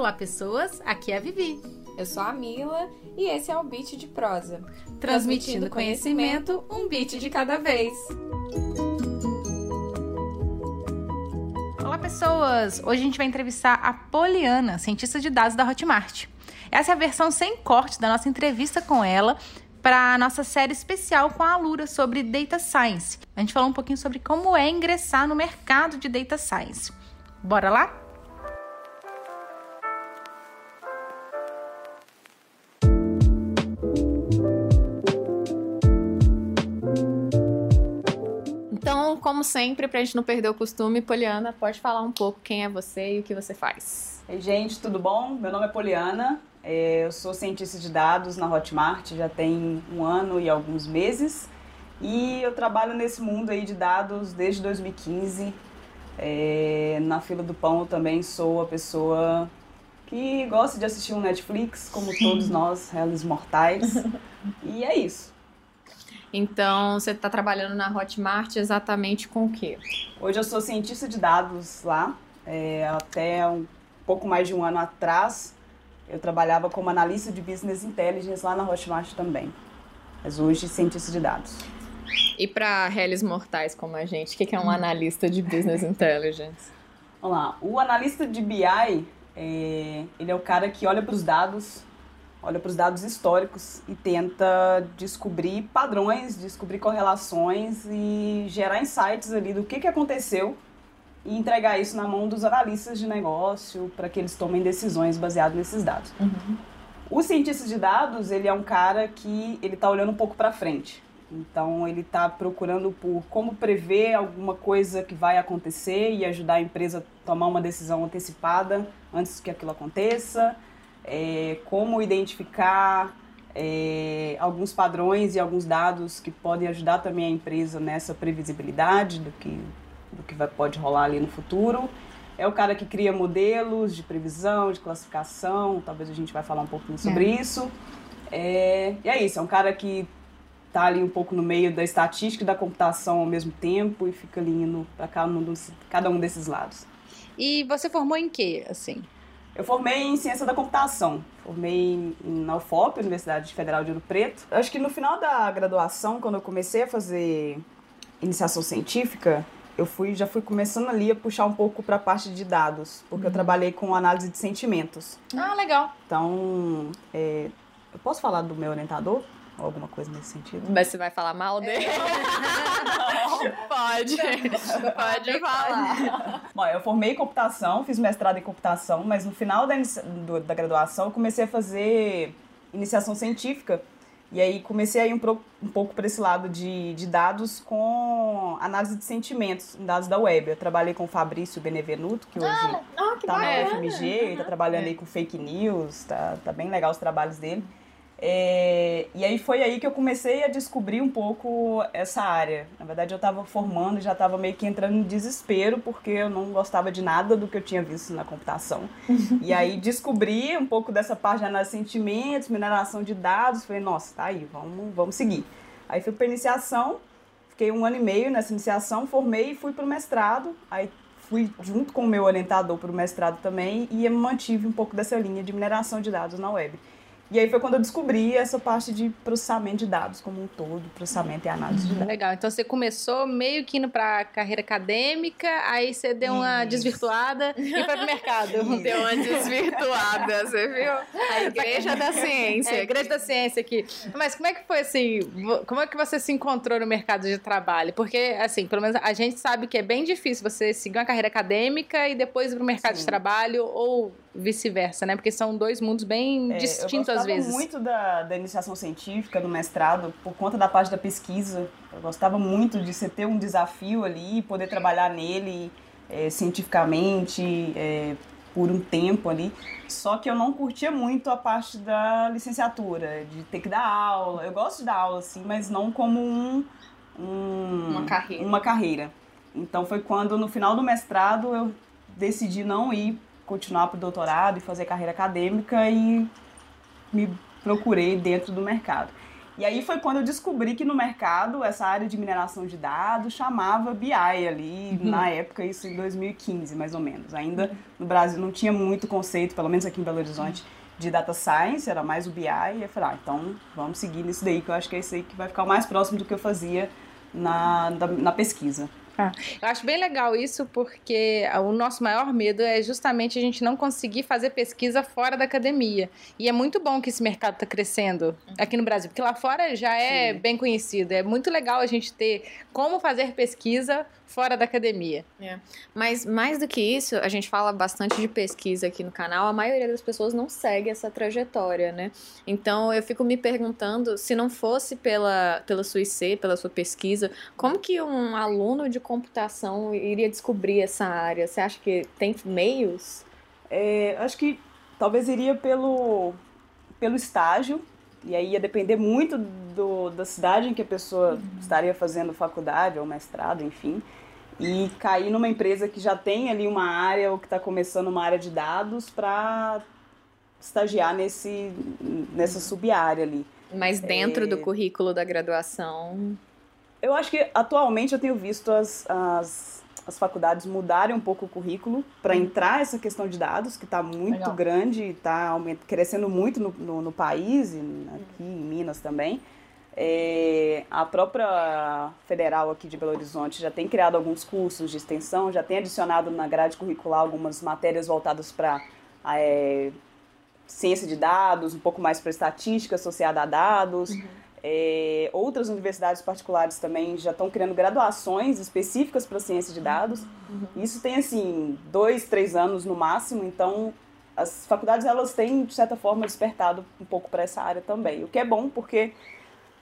Olá, pessoas. Aqui é a Vivi. Eu sou a Mila e esse é o Beat de Prosa. Transmitindo conhecimento, um beat de cada vez. Olá, pessoas! Hoje a gente vai entrevistar a Poliana, cientista de dados da Hotmart. Essa é a versão sem corte da nossa entrevista com ela para a nossa série especial com a Alura sobre Data Science. A gente falou um pouquinho sobre como é ingressar no mercado de Data Science. Bora lá? Como sempre, para a gente não perder o costume, Poliana, pode falar um pouco quem é você e o que você faz. Ei, gente, tudo bom? Meu nome é Poliana, é, eu sou cientista de dados na Hotmart, já tem um ano e alguns meses. E eu trabalho nesse mundo aí de dados desde 2015. É, na fila do pão eu também sou a pessoa que gosta de assistir um Netflix, como todos nós, réis mortais. e é isso. Então, você está trabalhando na Hotmart exatamente com o quê? Hoje eu sou cientista de dados lá. É, até um pouco mais de um ano atrás, eu trabalhava como analista de business intelligence lá na Hotmart também. Mas hoje, cientista de dados. E para réis mortais como a gente, o que é um analista de business intelligence? Vamos lá. O analista de BI, é, ele é o cara que olha para os dados, olha para os dados históricos e tenta descobrir padrões, descobrir correlações e gerar insights ali do que, que aconteceu e entregar isso na mão dos analistas de negócio para que eles tomem decisões baseadas nesses dados. Uhum. O cientista de dados, ele é um cara que ele está olhando um pouco para frente. Então, ele está procurando por como prever alguma coisa que vai acontecer e ajudar a empresa a tomar uma decisão antecipada antes que aquilo aconteça. É, como identificar é, alguns padrões e alguns dados que podem ajudar também a empresa nessa previsibilidade do que, do que vai, pode rolar ali no futuro. É o cara que cria modelos de previsão, de classificação, talvez a gente vai falar um pouquinho sobre É. isso. É, e é isso, é um cara que tá ali um pouco no meio da estatística e da computação ao mesmo tempo e fica ali indo para cada, um cada um desses lados. E você formou em quê, assim? Eu formei em ciência da computação. Formei na UFOP, Universidade Federal de Ouro Preto. Acho que no final da graduação, quando eu comecei a fazer iniciação científica, eu fui já fui começando ali a puxar um pouco para a parte de dados, porque eu trabalhei com análise de sentimentos. Ah, legal. Então, é, eu posso falar do meu orientador? Ou alguma coisa nesse sentido? Mas você vai falar mal dele? pode. Pode falar. Bom, eu formei em computação, fiz mestrado em computação, mas no final da, do- da graduação eu comecei a fazer iniciação científica. E aí comecei a ir um, pro- um pouco para esse lado de, de dados com análise de sentimentos, em dados da web. Eu trabalhei com o Fabrício Benevenuto, que hoje Ah, que tá na bacana. UFMG, ele tá trabalhando aí com fake news, tá, tá bem legal os trabalhos dele. É, e aí foi aí que eu comecei a descobrir um pouco essa área. Na verdade, eu estava formando e já estava meio que entrando em desespero, porque eu não gostava de nada do que eu tinha visto na computação. e aí descobri um pouco dessa parte de análise de sentimentos, mineração de dados, falei, nossa, tá aí, vamos, vamos seguir. Aí fui para iniciação, fiquei um ano e meio nessa iniciação, formei e fui para o mestrado. Aí fui junto com o meu orientador para o mestrado também e mantive um pouco dessa linha de mineração de dados na web. E aí foi quando eu descobri essa parte de processamento de dados como um todo, processamento e análise de dados. Legal. Então você começou meio que indo pra carreira acadêmica, aí você deu uma Isso. desvirtuada e foi pro mercado. Isso. Deu uma desvirtuada, você viu? A igreja da ciência. É, igreja da ciência aqui. Mas como é que foi assim? Como é que você se encontrou no mercado de trabalho? Porque, assim, pelo menos a gente sabe que é bem difícil você seguir uma carreira acadêmica e depois ir pro mercado de Sim. trabalho ou vice-versa, né? Porque são dois mundos bem É, distintos eu às gostava vezes. muito da, da iniciação científica no mestrado por conta da parte da pesquisa. Eu gostava muito de você ter um desafio ali poder trabalhar nele é, cientificamente é, por um tempo ali. Só que eu não curtia muito a parte da licenciatura, de ter que dar aula. Eu gosto de dar aula, assim, mas não como um, um- Uma carreira. uma carreira. Então foi quando no final do mestrado eu decidi não ir continuar para o doutorado e fazer carreira acadêmica e me procurei dentro do mercado. E aí foi quando eu descobri que no mercado essa área de mineração de dados chamava BI ali, uhum. na época, isso em 2015 mais ou menos. Ainda no Brasil não tinha muito conceito, pelo menos aqui em Belo Horizonte, de data science, era mais o BI. E eu falei, ah, então vamos seguir nisso daí, que eu acho que é isso aí que vai ficar mais próximo do que eu fazia na, na pesquisa. Ah, eu acho bem legal isso, porque o nosso maior medo é justamente a gente não conseguir fazer pesquisa fora da academia. E é muito bom que esse mercado está crescendo aqui no Brasil, porque lá fora já é Sim. bem conhecido. É muito legal a gente ter como fazer pesquisa fora da academia. É. Mas mais do que isso, a gente fala bastante de pesquisa aqui no canal, a maioria das pessoas não segue essa trajetória, né? Então eu fico me perguntando, se não fosse pela, pela sua IC, pela sua pesquisa, como que um aluno de computação iria descobrir essa área? Você acha que tem meios? É, acho que talvez iria pelo, pelo estágio, e aí ia depender muito do, da cidade em que a pessoa uhum. estaria fazendo faculdade ou mestrado, enfim e cair numa empresa que já tem ali uma área ou que está começando uma área de dados para estagiar nesse, nessa sub-área ali. Mas dentro é... do currículo da graduação? Eu acho que atualmente eu tenho visto as, as, as faculdades mudarem um pouco o currículo para hum. entrar essa questão de dados, que está muito Legal. grande, está crescendo muito no, no, no país, aqui em Minas também. É, a própria federal aqui de Belo Horizonte já tem criado alguns cursos de extensão, já tem adicionado na grade curricular algumas matérias voltadas para é, ciência de dados, um pouco mais para estatística associada a dados. Uhum. É, outras universidades particulares também já estão criando graduações específicas para ciência de dados. Uhum. Isso tem assim dois, três anos no máximo. Então as faculdades elas têm de certa forma despertado um pouco para essa área também, o que é bom porque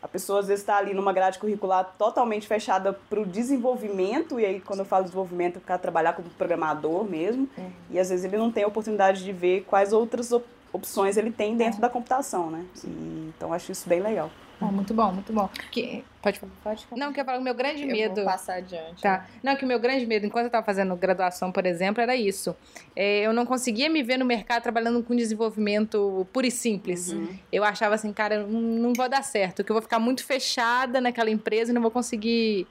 a pessoa às vezes está ali numa grade curricular totalmente fechada para o desenvolvimento, e aí quando eu falo desenvolvimento, eu quero trabalhar como programador mesmo, uhum. e às vezes ele não tem a oportunidade de ver quais outras op opções ele tem dentro uhum. da computação, né? E, então acho isso bem legal. Oh, muito bom, muito bom. Que... Pode falar. Pode falar. Não, que eu falo, o meu grande eu medo. Vou passar adiante. Tá. Não, que o meu grande medo, enquanto eu estava fazendo graduação, por exemplo, era isso. É, eu não conseguia me ver no mercado trabalhando com desenvolvimento puro e simples. Uhum. Eu achava assim, cara, não, não vou dar certo, que eu vou ficar muito fechada naquela empresa e não vou conseguir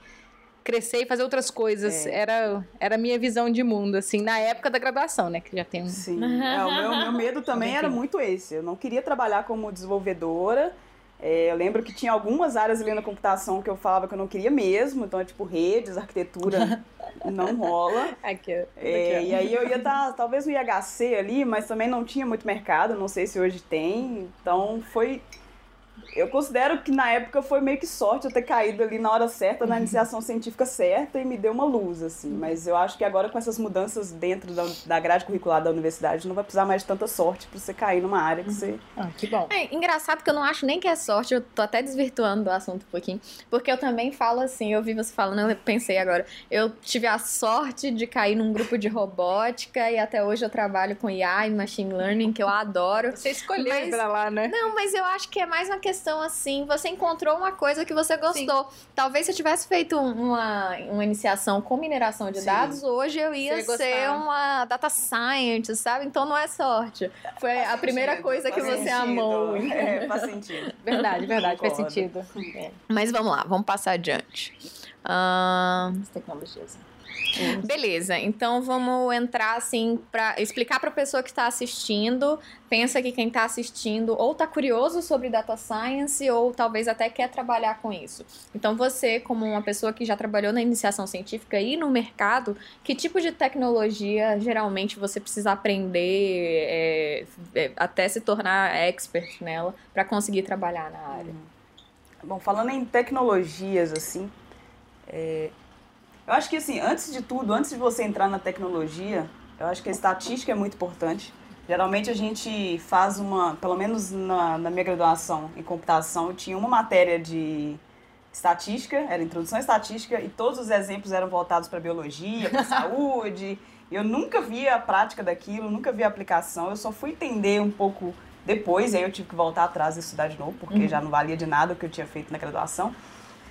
crescer e fazer outras coisas. É. Era, era a minha visão de mundo, assim, na época da graduação, né? Que já tem um... Sim. é, o meu, meu medo também era muito esse. Eu não queria trabalhar como desenvolvedora é, eu lembro que tinha algumas áreas ali na computação que eu falava que eu não queria mesmo, então é tipo redes, arquitetura não rola. Aqui, é, aqui, e aí eu ia estar, talvez no IHC ali, mas também não tinha muito mercado, não sei se hoje tem. Então foi eu considero que na época foi meio que sorte eu ter caído ali na hora certa, na uhum. iniciação científica certa e me deu uma luz, assim. Uhum. Mas eu acho que agora com essas mudanças dentro da, da grade curricular da universidade, não vai precisar mais de tanta sorte para você cair numa área que você. Ah, que bom. É engraçado que eu não acho nem que é sorte, eu tô até desvirtuando do assunto um pouquinho, porque eu também falo assim, eu vi você falando, eu pensei agora, eu tive a sorte de cair num grupo de robótica e até hoje eu trabalho com IA e machine learning, que eu adoro. Você escolheu mas... pra lá, né? Não, mas eu acho que é mais uma questão questão assim, você encontrou uma coisa que você gostou. Sim. Talvez se eu tivesse feito uma, uma iniciação com mineração de Sim. dados, hoje eu ia ser uma data scientist, sabe? Então não é sorte. Foi faz a primeira sentido, coisa que você sentido. amou. É, faz sentido. Verdade, verdade, faz sentido. É. Mas vamos lá, vamos passar adiante. Uh... As tecnologias. Beleza, então vamos entrar assim para explicar para a pessoa que está assistindo. Pensa que quem está assistindo ou está curioso sobre data science ou talvez até quer trabalhar com isso. Então você, como uma pessoa que já trabalhou na iniciação científica e no mercado, que tipo de tecnologia geralmente você precisa aprender é, é, até se tornar expert nela para conseguir trabalhar na área? Bom, falando em tecnologias assim, é, eu acho que, assim, antes de tudo, antes de você entrar na tecnologia, eu acho que a estatística é muito importante. Geralmente a gente faz uma, pelo menos na, na minha graduação em computação, eu tinha uma matéria de estatística, era introdução à estatística, e todos os exemplos eram voltados para biologia, para saúde. Eu nunca via a prática daquilo, nunca via a aplicação, eu só fui entender um pouco depois, aí eu tive que voltar atrás e estudar de novo, porque uhum. já não valia de nada o que eu tinha feito na graduação.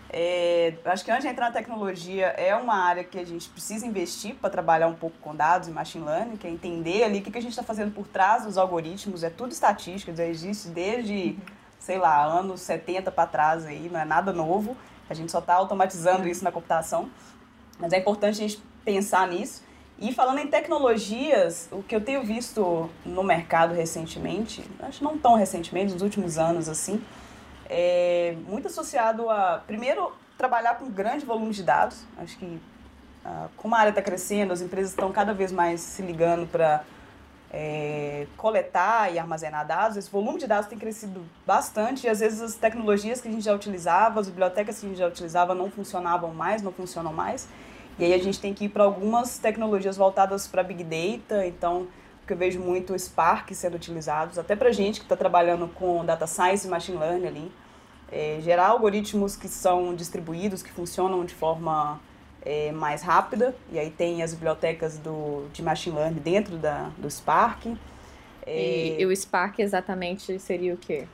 É, acho que antes de entrar na tecnologia é uma área que a gente precisa investir para trabalhar um pouco com dados e machine learning, que é entender ali o que, que a gente está fazendo por trás dos algoritmos, é tudo estatística, já existe desde sei lá, anos 70 para trás aí, não é nada novo. A gente só está automatizando isso na computação. Mas é importante a gente pensar nisso. E falando em tecnologias, o que eu tenho visto no mercado recentemente, acho não tão recentemente, nos últimos anos assim, é muito associado a, primeiro, trabalhar com grande volume de dados. Acho que ah, como a área está crescendo, as empresas estão cada vez mais se ligando para é, coletar e armazenar dados. Esse volume de dados tem crescido bastante e às vezes as tecnologias que a gente já utilizava, as bibliotecas que a gente já utilizava não funcionavam mais, não funcionam mais. E aí a gente tem que ir para algumas tecnologias voltadas para Big Data, então que eu vejo muito o Spark sendo utilizados, até para gente que está trabalhando com Data Science e Machine Learning ali. É, gerar algoritmos que são distribuídos, que funcionam de forma é, mais rápida, e aí tem as bibliotecas do, de Machine Learning dentro da, do Spark. É, e, e, o Spark exatamente seria o quê?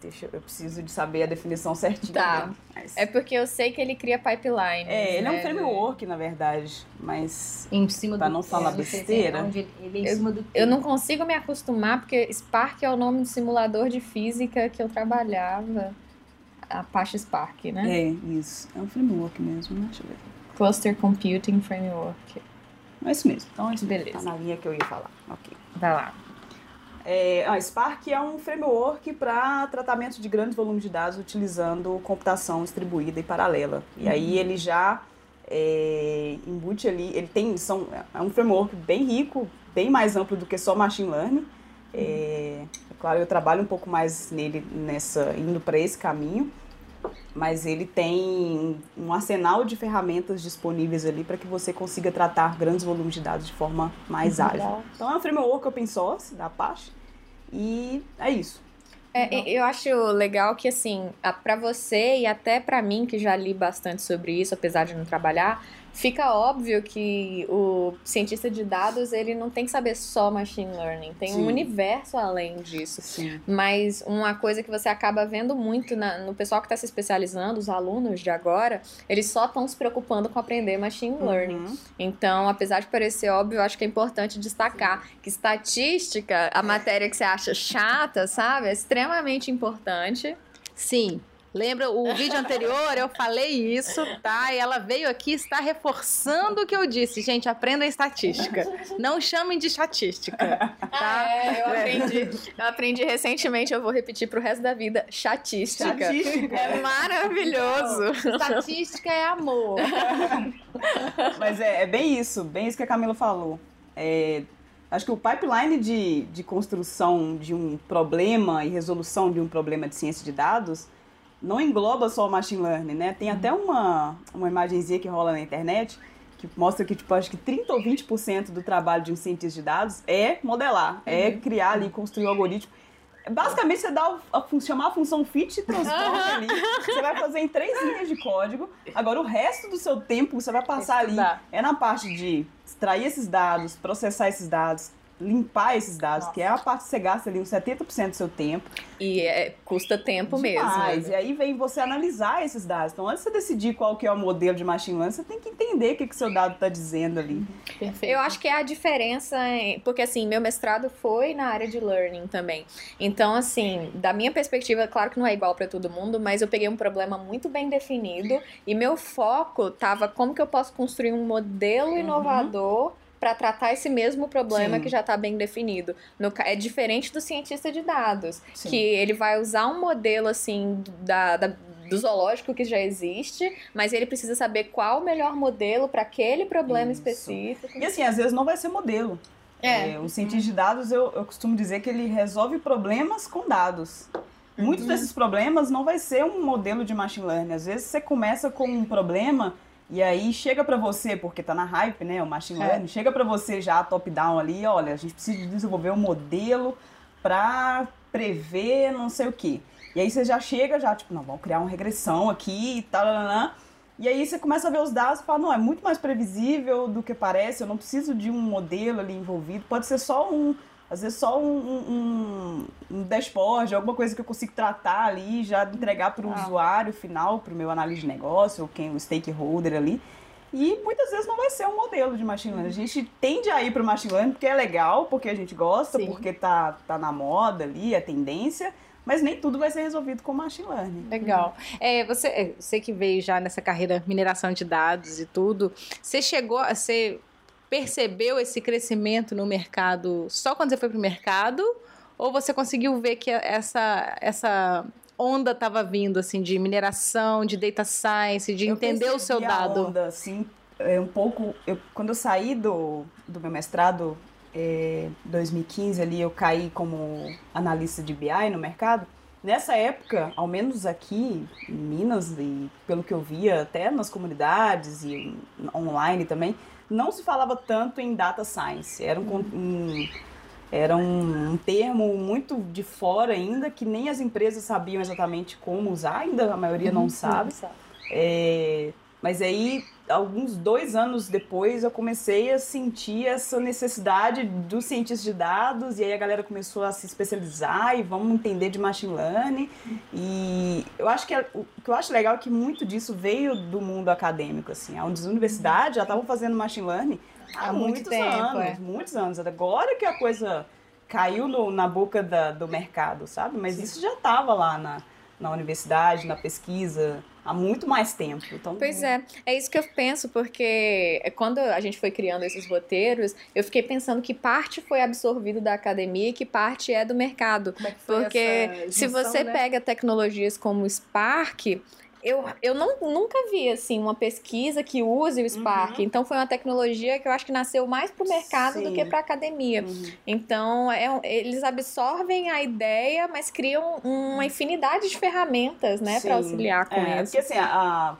É, Deixa, eu preciso de saber a definição certinha. Tá. Mas... É porque eu sei que ele cria pipeline. É, ele né? é um framework, na verdade. Mas. Em cima pra do não falar besteira. Onde ele é em cima do eu não consigo me acostumar, porque Spark é o nome do simulador de física que eu trabalhava. A Apache Spark, né? É, isso. É um framework mesmo, né? Deixa eu ver. Cluster Computing Framework. É isso mesmo. Então, isso beleza. Tá na linha que eu ia falar. Ok. Vai lá. É, a Spark é um framework para tratamento de grandes volumes de dados utilizando computação distribuída e paralela. E uhum. aí ele já é, embute ali, ele tem, são, é um framework bem rico, bem mais amplo do que só machine learning. É, é claro, eu trabalho um pouco mais nele nessa indo para esse caminho, mas ele tem um arsenal de ferramentas disponíveis ali para que você consiga tratar grandes volumes de dados de forma mais uhum. ágil. Então é um framework open source da Apache e é isso. É, eu acho legal que, assim, para você e até para mim, que já li bastante sobre isso, apesar de não trabalhar, fica óbvio que o cientista de dados ele não tem que saber só machine learning, tem Sim. um universo além disso. Sim. Mas uma coisa que você acaba vendo muito na, no pessoal que está se especializando, os alunos de agora, eles só estão se preocupando com aprender machine uhum. learning. Então, apesar de parecer óbvio, eu acho que é importante destacar Sim. que estatística, a matéria que você acha chata, sabe, é extremamente importante. Sim, Lembra o vídeo anterior? Eu falei isso, tá? E ela veio aqui está reforçando o que eu disse. Gente, aprenda estatística. Não chamem de estatística. Tá? Ah, é, eu aprendi. Eu aprendi recentemente, eu vou repetir pro resto da vida. Chatística. Chatística. É maravilhoso. Estatística é amor. Mas é, é, bem isso, bem isso que a Camila falou. É, acho que o pipeline de, de construção de um problema e resolução de um problema de ciência de dados não engloba só o machine learning, né? Tem até uma, uma imagenzinha que rola na internet que mostra que, tipo, acho que 30 ou 20% do trabalho de um cientista de dados é modelar, é uhum. criar ali, construir um algoritmo. Basicamente, você dá a, a, chamar a função fit e transporte ali. Você vai fazer em três linhas de código. Agora, o resto do seu tempo você vai passar ali é na parte de extrair esses dados, processar esses dados, limpar esses dados, Nossa. que é a parte que você gasta ali uns 70% do seu tempo. E é, custa tempo Demais. mesmo. E aí vem você analisar esses dados. Então, antes de você decidir qual que é o modelo de machine learning, você tem que entender o que, que seu dado está dizendo ali. Perfeito. Eu acho que é a diferença, porque assim, meu mestrado foi na área de learning também. Então, assim, da minha perspectiva, claro que não é igual para todo mundo, mas eu peguei um problema muito bem definido e meu foco tava como que eu posso construir um modelo uhum. inovador para tratar esse mesmo problema Sim. que já está bem definido. No, é diferente do cientista de dados, Sim. que ele vai usar um modelo assim da, da do zoológico que já existe, mas ele precisa saber qual o melhor modelo para aquele problema Isso. específico. E assim, às vezes não vai ser modelo. É. é o cientista de dados, eu, eu costumo dizer que ele resolve problemas com dados. Muitos uhum. desses problemas não vai ser um modelo de machine learning. Às vezes você começa com um problema e aí chega para você, porque tá na hype, né, o machine é. learning, é. chega para você já top-down ali, olha, a gente precisa desenvolver um modelo para prever não sei o quê. E aí você já chega, já tipo, não, vamos criar uma regressão aqui e tal, e aí você começa a ver os dados e fala, não, é muito mais previsível do que parece, eu não preciso de um modelo ali envolvido, pode ser só um, às vezes só um, um, um dashboard, alguma coisa que eu consigo tratar ali, já entregar para o ah. usuário final, para o meu analista de negócio, ou quem o stakeholder ali. E muitas vezes não vai ser um modelo de machine learning. A gente tende a ir para o machine learning porque é legal, porque a gente gosta, Sim. porque tá, tá na moda ali, é tendência, mas nem tudo vai ser resolvido com machine learning. Legal. É, você, é, você que veio já nessa carreira mineração de dados e tudo, você chegou a ser percebeu esse crescimento no mercado só quando você foi para o mercado? Ou você conseguiu ver que essa, essa onda estava vindo, assim, de mineração, de data science, de eu entender o seu dado? A onda, assim, é um pouco... Eu, quando eu saí do, do meu mestrado, é, 2015 ali, eu caí como analista de BI no mercado. Nessa época, ao menos aqui em Minas, e pelo que eu via até nas comunidades e online também, não se falava tanto em data science. Era um, um era um, um, termo muito de fora ainda, que nem as empresas sabiam exatamente como usar, ainda a maioria não uhum, sabe. É, mas aí alguns dois anos depois eu comecei a sentir essa necessidade dos cientistas de dados e aí a galera começou a se especializar e vamos entender de machine learning. E eu acho que é, o que eu acho legal é que muito disso veio do mundo acadêmico assim. As universidades já estavam fazendo machine learning há, há muitos muito tempo, anos é. muitos anos. Agora que a coisa caiu no, na boca da, do mercado sabe? Mas Sim. isso já estava lá na, na universidade na pesquisa há muito mais tempo. Então, pois é, é isso que eu penso, porque quando a gente foi criando esses roteiros, eu fiquei pensando que parte foi absorvido da academia e que parte é do mercado. É porque junção, se você né? pega tecnologias como o Spark, eu, eu não, nunca vi assim uma pesquisa que use o Spark. Uhum. Então foi uma tecnologia que eu acho que nasceu mais para o mercado Sim. do que para a academia. Uhum. Então é, eles absorvem a ideia, mas criam uma infinidade de ferramentas, né, para auxiliar com é, isso. Porque assim, a, a,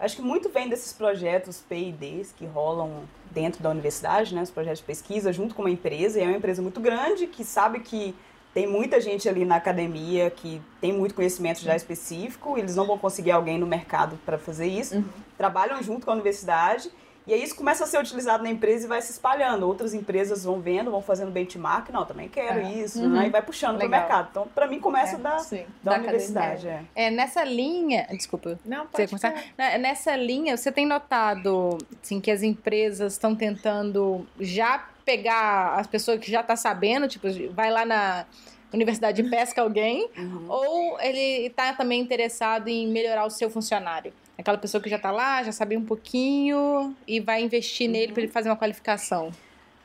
acho que muito vem desses projetos P&Ds que rolam dentro da universidade, né, os projetos de pesquisa junto com uma empresa. E é uma empresa muito grande que sabe que tem muita gente ali na academia que tem muito conhecimento já específico, eles não vão conseguir alguém no mercado para fazer isso. Uhum. Trabalham junto com a universidade e aí isso começa a ser utilizado na empresa e vai se espalhando. Outras empresas vão vendo, vão fazendo benchmark, não, também quero é. isso, uhum. né? E vai puxando para o mercado. Então, para mim, começa é, da, da, da, universidade. É. é. nessa linha, desculpa. Não, pode começar. Nessa linha, você tem notado assim, que as empresas estão tentando já pegar as pessoas que já tá sabendo, tipo, vai lá na universidade e pesca alguém, uhum. ou ele está também interessado em melhorar o seu funcionário? Aquela pessoa que já está lá, já sabe um pouquinho e vai investir uhum. nele para ele fazer uma qualificação.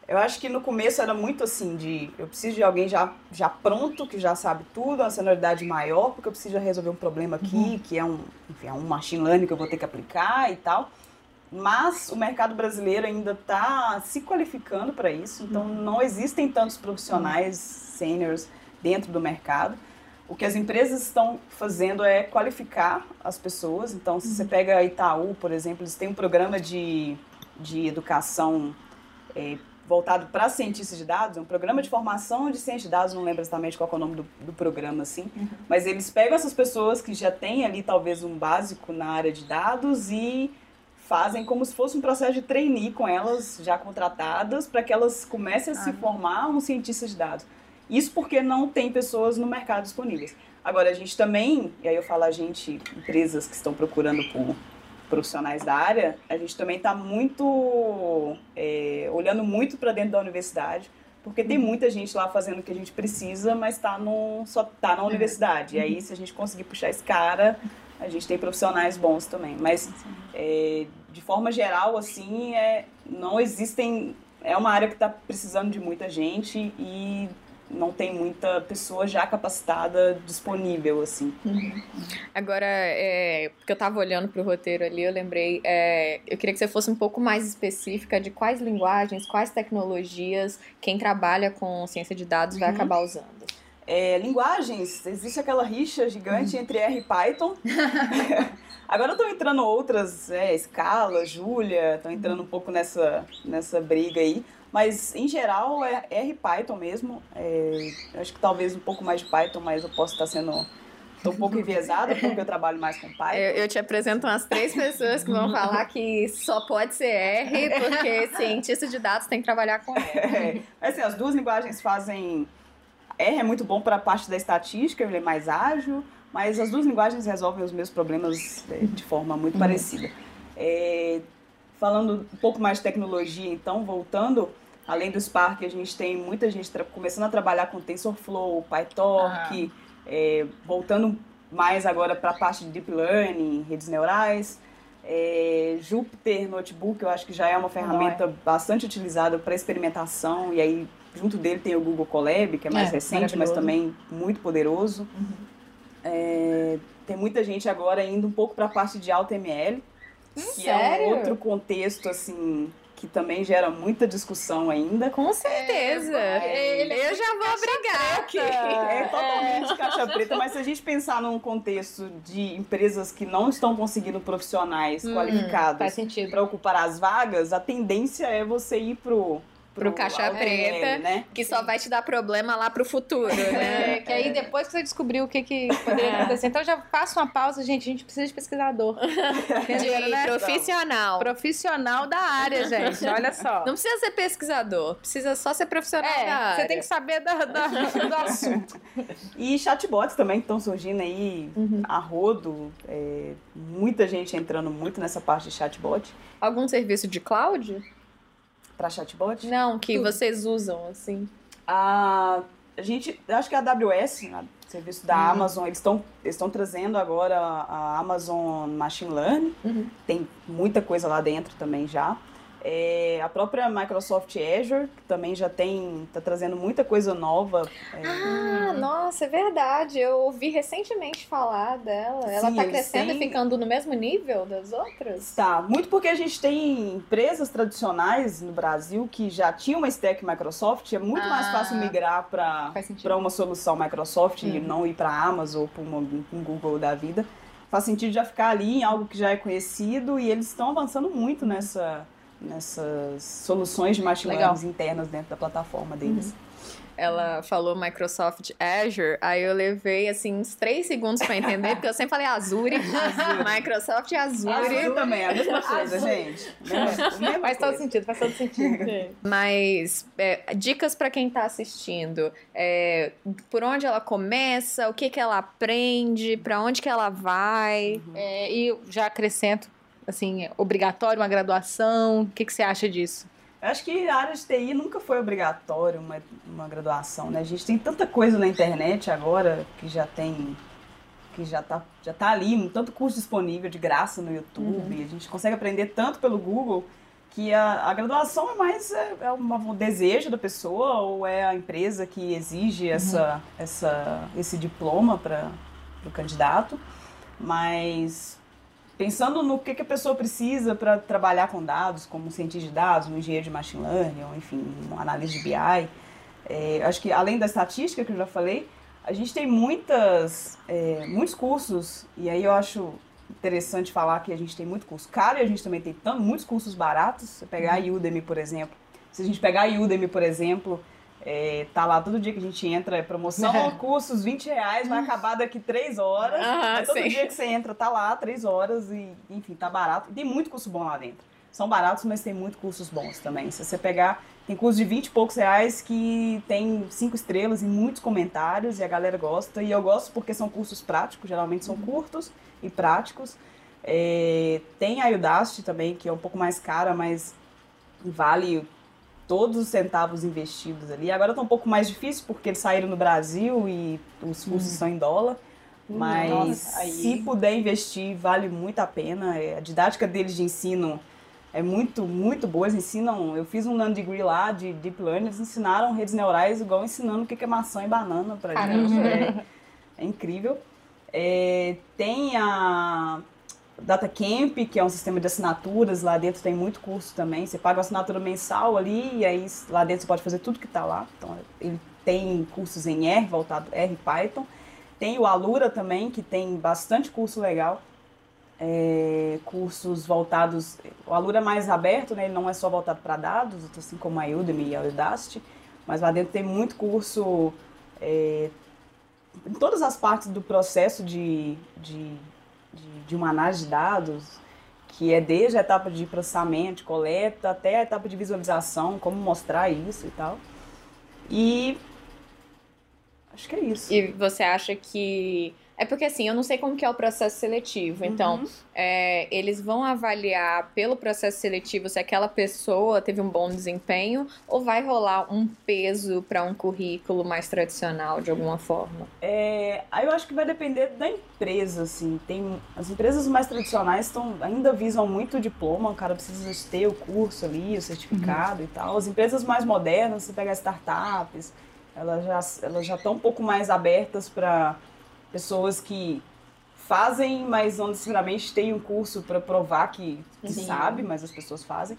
Eu acho que no começo era muito assim de eu preciso de alguém já, já pronto, que já sabe tudo, uma senioridade maior, porque eu preciso resolver um problema aqui, uhum. que é um, enfim, é um machine learning que eu vou ter que aplicar e tal mas o mercado brasileiro ainda está se qualificando para isso, então uhum. não existem tantos profissionais seniors dentro do mercado. O que as empresas estão fazendo é qualificar as pessoas. Então, se você uhum. pega a Itaú, por exemplo, eles têm um programa de, de educação é, voltado para cientistas de dados, é um programa de formação de ciência de dados, não lembro exatamente qual é o nome do, do programa, assim, uhum. mas eles pegam essas pessoas que já têm ali talvez um básico na área de dados e fazem como se fosse um processo de trainee com elas já contratadas para que elas comecem a se ah. formar um cientista de dados. Isso porque não tem pessoas no mercado disponíveis. Agora, a gente também, e aí eu falo a gente, empresas que estão procurando por profissionais da área, a gente também está muito, é, olhando muito para dentro da universidade, porque tem uhum. muita gente lá fazendo o que a gente precisa, mas tá no, só está na universidade. E aí, uhum. se a gente conseguir puxar esse cara, a gente tem profissionais bons também. Mas, é, de forma geral, assim, é, não existem. É uma área que está precisando de muita gente e não tem muita pessoa já capacitada disponível, assim. Uhum. Agora, é, porque eu estava olhando para o roteiro ali, eu lembrei, é, eu queria que você fosse um pouco mais específica de quais linguagens, quais tecnologias quem trabalha com ciência de dados uhum. vai acabar usando. É, linguagens, existe aquela rixa gigante entre R e Python. Agora estão entrando outras, é, Scala, Julia, estão entrando um pouco nessa, nessa briga aí. Mas, em geral, é R e Python mesmo. É, acho que talvez um pouco mais de Python, mas eu posso estar sendo Tô um pouco enviesada porque eu trabalho mais com Python. Eu, eu, te apresento umas três pessoas que vão falar que só pode ser R, porque cientista de dados tem que trabalhar com R. É, assim, as duas linguagens fazem R é muito bom para a parte da estatística, ele é mais ágil, mas as duas linguagens resolvem os meus problemas é, de forma muito uhum. parecida. É, falando um pouco mais de tecnologia, então, voltando, além do Spark, a gente tem muita gente começando a trabalhar com TensorFlow, PyTorch, ah. É, voltando mais agora para a parte de deep learning, redes neurais. É, Jupyter Notebook, eu acho que já é uma ferramenta é. bastante utilizada para experimentação, e aí junto dele tem o Google Colab, que é mais é, recente, mas também muito poderoso. Uhum. É, tem muita gente agora indo um pouco para a parte de AutoML, que Sério? é um outro contexto assim que também gera muita discussão ainda. Com certeza. É, ele eu já vou brigar aqui. É totalmente é. caixa preta, mas se a gente pensar num contexto de empresas que não estão conseguindo profissionais hum, qualificados para ocupar as vagas, a tendência é você ir pro pro, pro caixa preta, né? que só vai te dar problema lá pro futuro, né? É, que aí depois que você descobriu o que, que poderia é. acontecer. Então já faço uma pausa, gente. A gente precisa de pesquisador. de né? profissional. Profissional da área, gente. Olha só. Não precisa ser pesquisador, precisa só ser profissional é, da área. Você tem que saber da, da, do assunto. E chatbots também estão surgindo aí uhum. a rodo. É, muita gente entrando muito nessa parte de chatbot. Algum serviço de cloud? Para chatbot? Não, que Tudo. vocês usam, assim. A, a gente, acho que a AWS, né, serviço da uhum. Amazon, eles estão eles trazendo agora a Amazon Machine Learning. Uhum. Tem muita coisa lá dentro também já. É, a própria Microsoft Azure, que também já tem, tá trazendo muita coisa nova. É... Ah, nossa, é verdade. Eu ouvi recentemente falar dela. Ela Sim, tá crescendo têm... e ficando no mesmo nível das outras? Tá, muito porque a gente tem empresas tradicionais no Brasil que já tinham uma stack Microsoft, é muito ah, mais fácil migrar para uma solução Microsoft e uhum. não ir para Amazon ou para um Google da vida. Faz sentido já ficar ali em algo que já é conhecido e eles estão avançando muito nessa nessas soluções de machine learning internas dentro da plataforma deles. Uhum. Ela falou Microsoft Azure, aí eu levei assim uns três segundos para entender, porque eu sempre falei Azure, Azure. Microsoft Azure. Azure também, é a mesma coisa, gente. Mesma, faz todo sentido, faz todo sentido. Mas é, dicas para quem está assistindo, é, por onde ela começa, o que que ela aprende, para onde que ela vai. Uhum. É, e já acrescento assim, obrigatório uma graduação? O que, que você acha disso? Eu acho que a área de TI nunca foi obrigatório uma, uma graduação, né? A gente tem tanta coisa na internet agora que já tem que já tá, já tá ali, tanto curso disponível de graça no YouTube, uhum. a gente consegue aprender tanto pelo Google que a, a graduação é mais é, é um desejo da pessoa ou é a empresa que exige uhum. essa, essa, esse diploma para o candidato, mas pensando no que, que a pessoa precisa para trabalhar com dados, como um cientista de dados, um engenheiro de machine learning, ou enfim, um analista de BI. É, acho que além da estatística que eu já falei, a gente tem muitas, é, muitos cursos, e aí eu acho interessante falar que a gente tem muito curso caro e a gente também tem tanto, muitos cursos baratos. Se pegar a Udemy, por exemplo, se a gente pegar a Udemy, por exemplo, é, tá lá todo dia que a gente entra, é promoção, cursos 20 reais, vai acabar daqui 3 horas. Todo sim. dia que você entra, tá lá 3 horas e, enfim, tá barato. Tem muito curso bom lá dentro. São baratos, mas tem muito cursos bons também. Se você pegar, tem curso de 20 e poucos reais que tem 5 estrelas e muitos comentários e a galera gosta. E eu gosto porque são cursos práticos, geralmente são uhum. curtos e práticos. É, tem a Udacity também, que é um pouco mais cara, mas vale todos os centavos investidos ali. Agora está um pouco mais difícil porque eles saíram no Brasil e os custos hum. são em dólar. Mas Nossa, aí... se puder investir, vale muito a pena. É, a didática deles de ensino é muito, muito boa. Eles ensinam. Eu fiz um non degree lá de Deep Learning, eles ensinaram redes neurais igual ensinando o que é maçã e banana pra gente. É, é incrível. É, tem a Data Camp, que é um sistema de assinaturas, lá dentro tem muito curso também. Você paga uma assinatura mensal ali e aí lá dentro você pode fazer tudo que está lá. Então ele tem cursos em R, voltado R Python. Tem o Alura também, que tem bastante curso legal. É, cursos voltados. O Alura é mais aberto, né? ele não é só voltado para dados, assim como a Udemy e a Udacity, mas lá dentro tem muito curso é, em todas as partes do processo de, de de, de uma análise de dados, que é desde a etapa de processamento, coleta, até a etapa de visualização, como mostrar isso e tal. E acho que é isso. E você acha que é porque assim, eu não sei como que é o processo seletivo. Então, Uhum. é, eles vão avaliar pelo processo seletivo se aquela pessoa teve um bom desempenho ou vai rolar um peso para um currículo mais tradicional de alguma forma. É, aí eu acho que vai depender da empresa, assim. Tem, as empresas mais tradicionais estão, ainda visam muito o diploma, o cara precisa ter o curso ali, o certificado e tal. As empresas mais modernas, você pega startups, elas já elas já estão um pouco mais abertas para pessoas que fazem, mas não necessariamente têm um curso para provar que, que Sim. sabe, mas as pessoas fazem.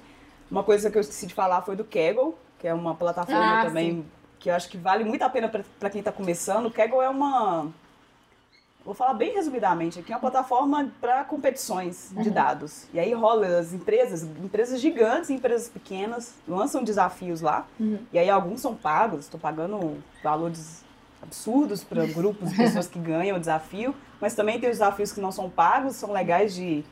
Uma coisa que eu esqueci de falar foi do Kaggle, que é uma plataforma Ah, também que eu acho que vale muito a pena para quem está começando. O Kaggle é uma. Vou falar bem resumidamente aqui, é uma plataforma para competições de dados. E aí rola as empresas, empresas gigantes e empresas pequenas, lançam desafios lá. E aí alguns são pagos, estou pagando valores absurdos para grupos de pessoas que ganham o desafio, mas também tem os desafios que não são pagos, são legais de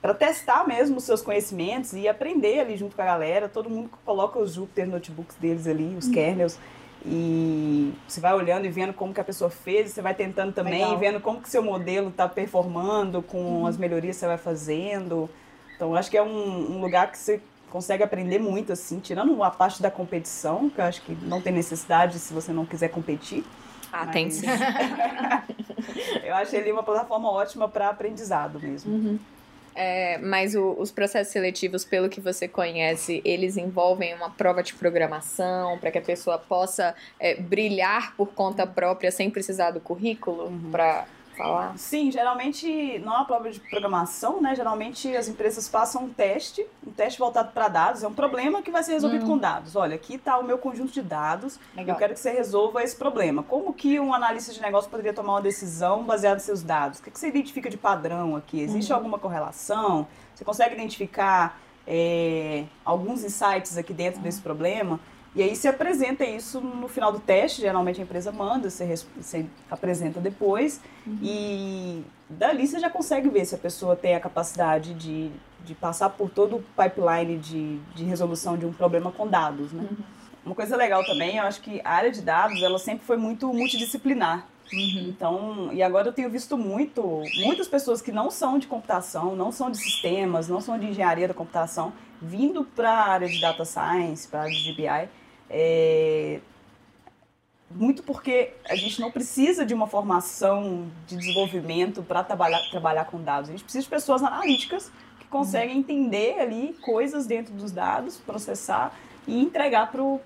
para testar mesmo os seus conhecimentos e aprender ali junto com a galera. Todo mundo coloca os Jupyter notebooks deles ali, os kernels, e você vai olhando e vendo como que a pessoa fez, você vai tentando também, Legal. vendo como que seu modelo está performando com as melhorias que você vai fazendo. Então, acho que é um, um lugar que você consegue aprender muito, assim, tirando a parte da competição, que eu acho que não tem necessidade se você não quiser competir. Ah, tem sim. Eu acho ele uma plataforma ótima para aprendizado mesmo. É, mas o- os processos seletivos, pelo que você conhece, eles envolvem uma prova de programação para que a pessoa possa é, brilhar por conta própria sem precisar do currículo para falar? Sim, geralmente não é uma prova de programação, né? Geralmente as empresas passam um teste, um teste voltado para dados. É um problema que vai ser resolvido com dados. Olha, aqui está o meu conjunto de dados. Legal. Eu quero que você resolva esse problema. Como que um analista de negócio poderia tomar uma decisão baseada nos seus dados? O que, que você identifica de padrão aqui? Existe alguma correlação? Você consegue identificar é, alguns insights aqui dentro desse problema? E aí você apresenta isso no final do teste, geralmente a empresa manda, você, você apresenta depois, e dali você já consegue ver se a pessoa tem a capacidade de, de passar por todo o pipeline de, de resolução de um problema com dados, né? Uma coisa legal também, eu acho que a área de dados, ela sempre foi muito multidisciplinar. Então, e agora eu tenho visto muito, muitas pessoas que não são de computação, não são de sistemas, não são de engenharia da computação, vindo para a área de data science, para a área de BI, é, muito porque a gente não precisa de uma formação de desenvolvimento para trabalhar, trabalhar com dados. A gente precisa de pessoas analíticas que conseguem entender ali coisas dentro dos dados, processar e entregar para o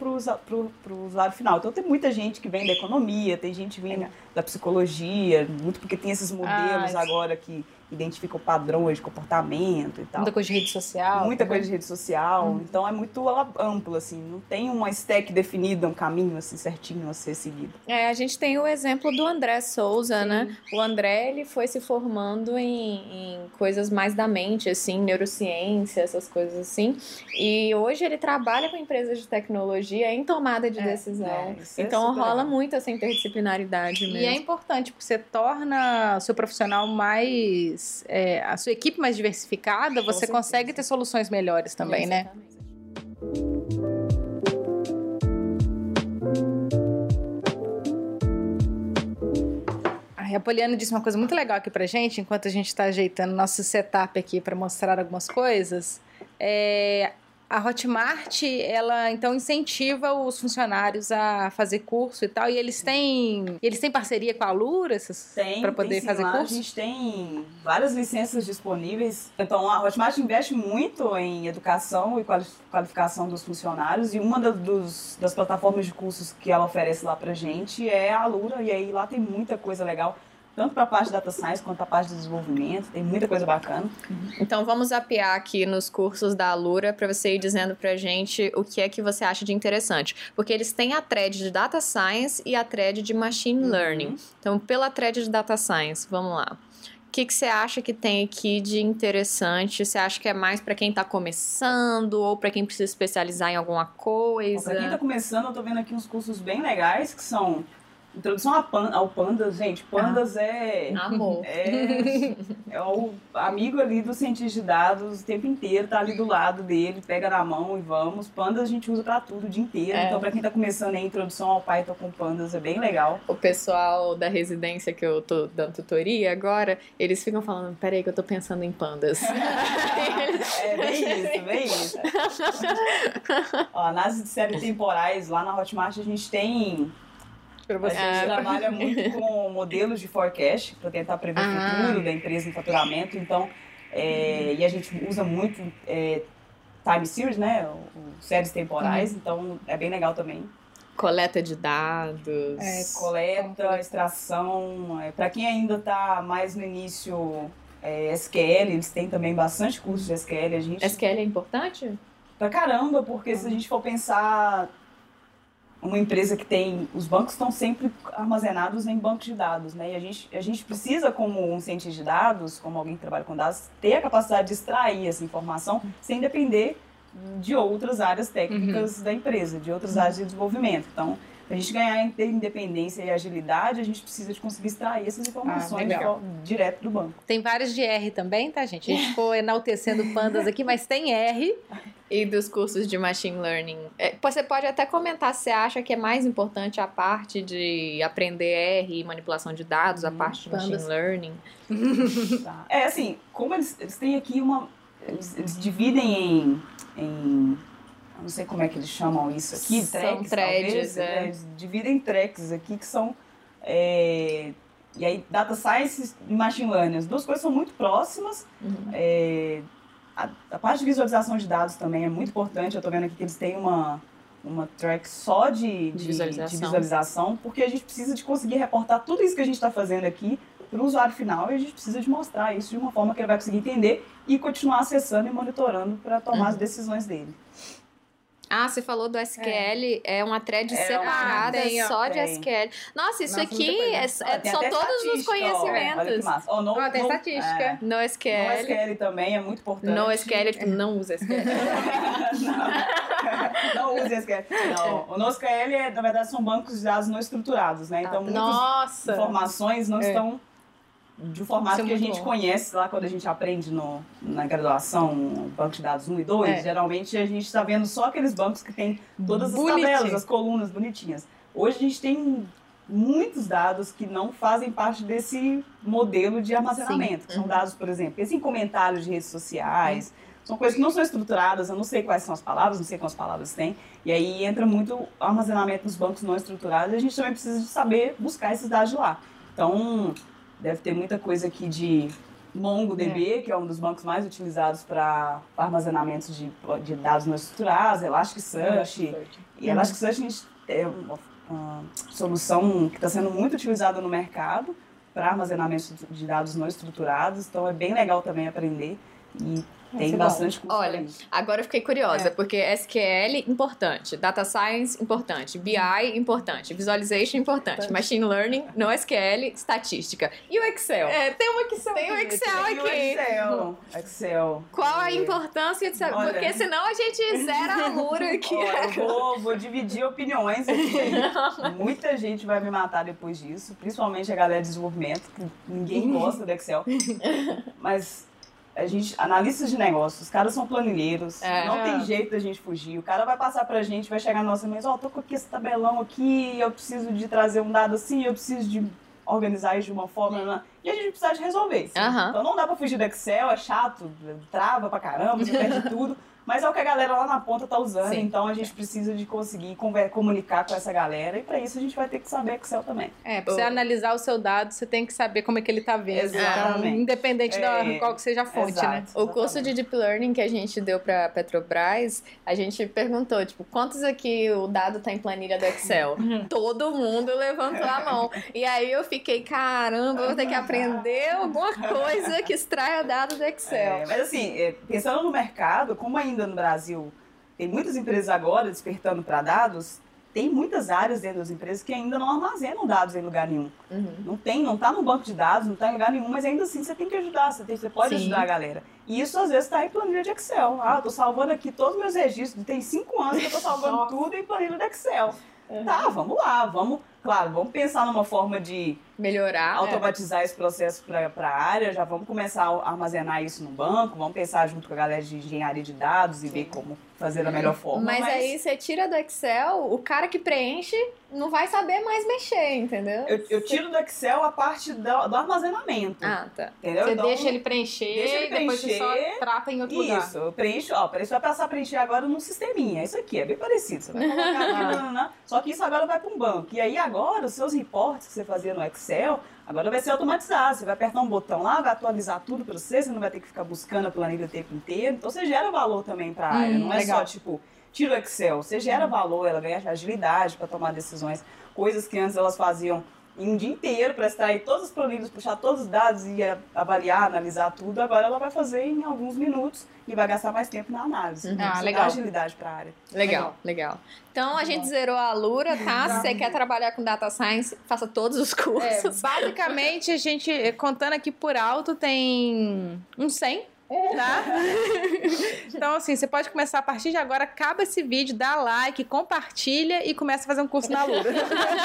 usuário final. Então tem muita gente que vem da economia, tem gente vindo da psicologia, muito porque tem esses modelos Ah, agora que identificam padrões de comportamento e tal. Muita coisa de rede social. Muita também. coisa de rede social, então é muito amplo, assim, não tem uma stack definida, um caminho assim certinho a ser seguido. É, a gente tem o exemplo do André Souza, né? O André, ele foi se formando em, em coisas mais da mente, assim, neurociência, essas coisas assim. E hoje ele trabalha com empresas de tecnologia em tomada de É, decisão. é, é então super rola legal. muito essa interdisciplinaridade mesmo. E é importante, porque você torna o seu profissional mais. É, a sua equipe mais diversificada, você certeza. consegue ter soluções melhores também, né? Exatamente. Ai, a Poliana disse uma coisa muito legal aqui pra gente, enquanto a gente está ajeitando nosso setup aqui para mostrar algumas coisas. É, a Hotmart, ela então incentiva os funcionários a fazer curso e tal, e eles têm, eles têm parceria com a Alura para poder tem sim, fazer lá curso? A gente tem várias licenças disponíveis. Então a Hotmart investe muito em educação e quali- qualificação dos funcionários e uma da- dos, das plataformas de cursos que ela oferece lá pra gente é a Alura e aí lá tem muita coisa legal. Tanto para a parte de data science quanto para a parte de desenvolvimento, tem muita coisa bacana. Então vamos zapear aqui nos cursos da Alura para você ir dizendo pra gente o que é que você acha de interessante. Porque eles têm a thread de Data Science e a thread de Machine Learning. Então, pela thread de Data Science, vamos lá. O que, que você acha que tem aqui de interessante? Você acha que é mais para quem tá começando ou para quem precisa especializar em alguma coisa? Para quem está começando, eu estou vendo aqui uns cursos bem legais que são Introdução ao Pandas, gente, Pandas ah, é. Amor. É, é o amigo ali do cientista de dados o tempo inteiro, tá ali do lado dele, pega na mão e vamos. Pandas a gente usa para tudo o dia inteiro. É. Então, para quem tá começando a introdução ao Python com Pandas, é bem legal. O pessoal da residência que eu tô dando tutoria agora, eles ficam falando: peraí, que eu tô pensando em pandas. é bem isso, bem isso. Ó, de séries temporais, lá na Hotmart a gente tem para você. A gente trabalha muito com modelos de forecast para tentar prever ah. o futuro da empresa em faturamento. Então, é, e a gente usa muito é, time series, né? O, o séries temporais. Uhum. Então, é bem legal também. Coleta de dados. É, coleta, extração. É, para quem ainda está mais no início, é, SQL, eles têm também bastante cursos de SQL. A gente... SQL é importante? Pra caramba, porque se a gente for pensar uma empresa que tem. Os bancos estão sempre armazenados em bancos de dados, né? E a gente, a gente precisa, como um cientista de dados, como alguém que trabalha com dados, ter a capacidade de extrair essa informação sem depender de outras áreas técnicas uhum. da empresa, de outras uhum. áreas de desenvolvimento. Então, para a gente ganhar independência e agilidade, a gente precisa de conseguir extrair essas informações ah, direto do banco. Tem vários de R também, tá, gente? A gente ficou enaltecendo pandas aqui, mas tem R. E dos cursos de machine learning. É, você pode até comentar se você acha que é mais importante a parte de aprender R e manipulação de dados, hum, a parte de pandas. machine learning. Tá. É assim, como eles, eles têm aqui uma. Eles, eles dividem em, em não sei como é que eles chamam isso aqui, são tracks, threads, é. é. Eles dividem tracks aqui que são é, e aí data science e machine learning, as duas coisas são muito próximas. Uhum. É, a, a, parte de visualização de dados também é muito importante. Eu estou vendo aqui que eles têm uma uma track só de, de, de, visualização. de visualização, porque a gente precisa de conseguir reportar tudo isso que a gente está fazendo aqui para o usuário final e a gente precisa de mostrar isso de uma forma que ele vai conseguir entender e continuar acessando e monitorando para tomar uhum. as decisões dele. Ah, você falou do SQL, é, é uma thread é separada uma... tem, só tem. de SQL. Nossa, isso Nossa, aqui é, é, são todos os conhecimentos. Massa. Oh, no, oh, tem no, estatística. É. No SQL. No SQL também é muito importante. No SQL, não usa SQL. não, não use SQL. Não, o NoSQL, é, na verdade, são bancos de dados não estruturados, né? Então, ah, muitas informações não é. estão de um formato é que a gente bom. conhece lá quando a gente aprende no, na graduação, banco de dados 1 e 2, é. geralmente a gente está vendo só aqueles bancos que tem todas as Bonitinho. tabelas, as colunas bonitinhas. Hoje a gente tem muitos dados que não fazem parte desse modelo de armazenamento. São uhum. dados, por exemplo, em comentários de redes sociais, uhum. são coisas que não são estruturadas, eu não sei quais são as palavras, não sei quantas palavras tem, e aí entra muito armazenamento nos bancos não estruturados e a gente também precisa de saber buscar esses dados de lá. Então, Deve ter muita coisa aqui de MongoDB, é. que é um dos bancos mais utilizados para armazenamento de, de dados não estruturados, Elasticsearch. É, e Elasticsearch é uma, uma solução que está sendo muito utilizada no mercado para armazenamento de dados não estruturados, então é bem legal também aprender. E tem bastante curso. Olha, agora eu fiquei curiosa, é. porque SQL, importante. Data Science, importante. BI, importante. Visualization, importante. Machine Learning, no SQL, estatística. E o Excel? É, tem um Excel. Tem o um Excel aqui. Tem Excel. Excel. Qual a importância de saber? Porque senão a gente zera a lura aqui. Olha, eu vou, vou dividir opiniões aqui. Muita gente vai me matar depois disso, principalmente a galera de desenvolvimento, que ninguém gosta do Excel. Mas a gente, analistas de negócios, os caras são planilheiros, é. não tem jeito da gente fugir. O cara vai passar pra gente, vai chegar na nossa mesa, ó, oh, tô com aqui esse tabelão aqui, eu preciso de trazer um dado assim, eu preciso de organizar isso de uma forma, né? e a gente precisa de resolver. Uhum. Então não dá pra fugir do Excel, é chato, trava pra caramba, você perde tudo. Mas é o que a galera lá na ponta tá usando, Sim. então a gente precisa de conseguir comunicar com essa galera e para isso a gente vai ter que saber Excel também. É, para você analisar o seu dado, você tem que saber como é que ele tá vendo. Exatamente. Então, independente é, da qual que seja a fonte, exato, né? O curso de Deep Learning que a gente deu para Petrobras, a gente perguntou, tipo, quantos aqui o dado tá em planilha do Excel? Todo mundo levantou a mão. E aí eu fiquei, caramba, vou ter que aprender alguma coisa que extraia dado do Excel. É, mas assim, é, pensando no mercado, como ainda ainda no Brasil tem muitas empresas agora despertando para dados, tem muitas áreas dentro das empresas que ainda não armazenam dados em lugar nenhum. Uhum. Não tem, não está no banco de dados, não está em lugar nenhum, mas ainda assim você tem que ajudar, você, tem, você pode Sim. ajudar a galera. E isso às vezes está em planilha de Excel. Ah, estou salvando aqui todos os meus registros, tem cinco anos que eu estou salvando tudo em planilha de Excel. Uhum. Tá, vamos lá, vamos claro, vamos pensar numa forma de melhorar, automatizar é. esse processo para a área, já vamos começar a armazenar isso no banco, vamos pensar junto com a galera de engenharia de dados e Sim. ver como fazer da melhor forma. Mas, mas, aí você tira do Excel, o cara que preenche não vai saber mais mexer, entendeu? Eu, eu tiro do Excel a parte do, do armazenamento. Ah, tá. Entendeu? Você então, deixa ele preencher, deixa ele preencher, depois você só trata em outro isso, lugar. Isso, eu preencho, ó, você vai passar a preencher agora num sisteminha. Isso aqui é bem parecido. Você vai colocar aqui, não, não, só que isso agora vai para um banco. E aí agora, os seus reportes que você fazia no Excel, Agora vai ser automatizado. Você vai apertar um botão lá, vai atualizar tudo para você, você não vai ter que ficar buscando a planilha o tempo inteiro. Então você gera valor também para a área. Hum, não é legal. só tipo, tira o Excel. Você gera valor, ela ganha agilidade para tomar decisões. Coisas que antes elas faziam em um dia inteiro para extrair todos os planilhas, puxar todos os dados e avaliar, analisar tudo. Agora ela vai fazer em alguns minutos e vai gastar mais tempo na análise. Uhum. Ah, legal. Dá agilidade para a área. Legal, legal. Então a gente zerou a Lura, tá? Se você quer trabalhar com data science, faça todos os cursos. É, basicamente, a gente, contando aqui por alto, tem um 100 Tá? então, assim, você pode começar a partir de agora, acaba esse vídeo, dá like, compartilha e começa a fazer um curso na Lura.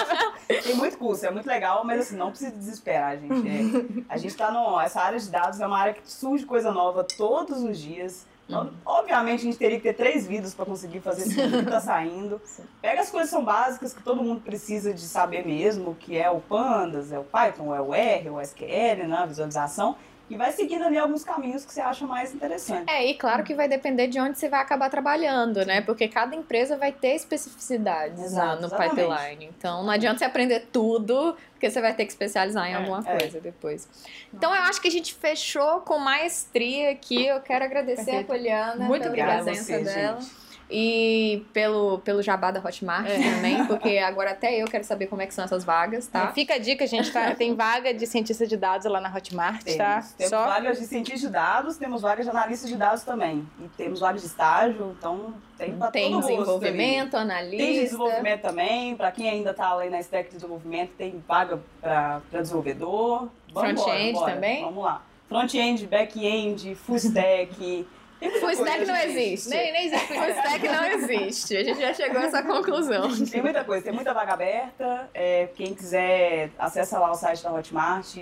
Tem muito curso, é muito legal, mas assim, não precisa desesperar, gente. É, a gente tá no. Essa área de dados é uma área que surge coisa nova todos os dias. Uhum. Obviamente a gente teria que ter três vídeos para conseguir fazer esse vídeo que tá saindo. Pega as coisas que são básicas que todo mundo precisa de saber mesmo, que é o Pandas, é o Python, é o R, é o SQL, né, a visualização e vai seguindo ali alguns caminhos que você acha mais interessante. É, e claro que vai depender de onde você vai acabar trabalhando, né? Porque cada empresa vai ter especificidades Exato, no exatamente. pipeline. Então não adianta você aprender tudo, porque você vai ter que especializar em é, alguma é. coisa depois. Então eu acho que a gente fechou com maestria aqui. Eu quero agradecer Perfeito. a Poliana Muito pela obrigada presença você, dela. Gente. E pelo, pelo jabá da Hotmart é. também, porque agora até eu quero saber como é que são essas vagas, tá? É, fica a dica, a gente tá, tem vaga de cientista de dados lá na Hotmart, temos, tá? Temos Só... vagas de cientista de dados, temos vagas de analista de dados também. E temos vagas de estágio, então tem pra Tem todo desenvolvimento, analista. Tem desenvolvimento também, para quem ainda tá lá na stack de desenvolvimento, tem vaga para desenvolvedor. Front-end também? Vamos lá. Front-end, back-end, full stack... Full stack não existe. Nem, nem existe. Full stack não existe. A gente já chegou a essa conclusão. Tem muita coisa, tem muita vaga aberta. É, quem quiser, acessa lá o site da Hotmart,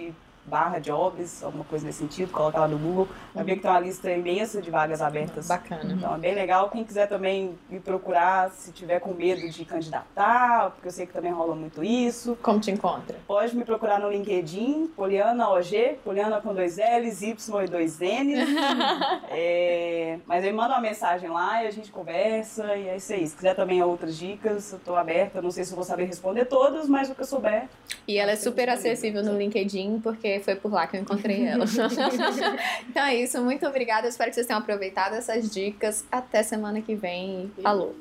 barra jobs, alguma coisa nesse sentido, coloca lá no Google, vai ver que tem uma lista imensa de vagas abertas. Bacana. Então é bem legal. Quem quiser também me procurar, se tiver com medo de candidatar, porque eu sei que também rola muito isso. Como te encontra? Pode me procurar no LinkedIn, Poliana OG, Poliana com dois L's, Y e dois N's. é, mas aí manda uma mensagem lá e a gente conversa e é isso aí. Se quiser também outras dicas, eu estou aberta. Não sei se eu vou saber responder todas, mas o que eu souber. E ela é super acessível no LinkedIn, porque foi por lá que eu encontrei ela. então é isso, muito obrigada. Eu espero que vocês tenham aproveitado essas dicas. Até semana que vem. Falou!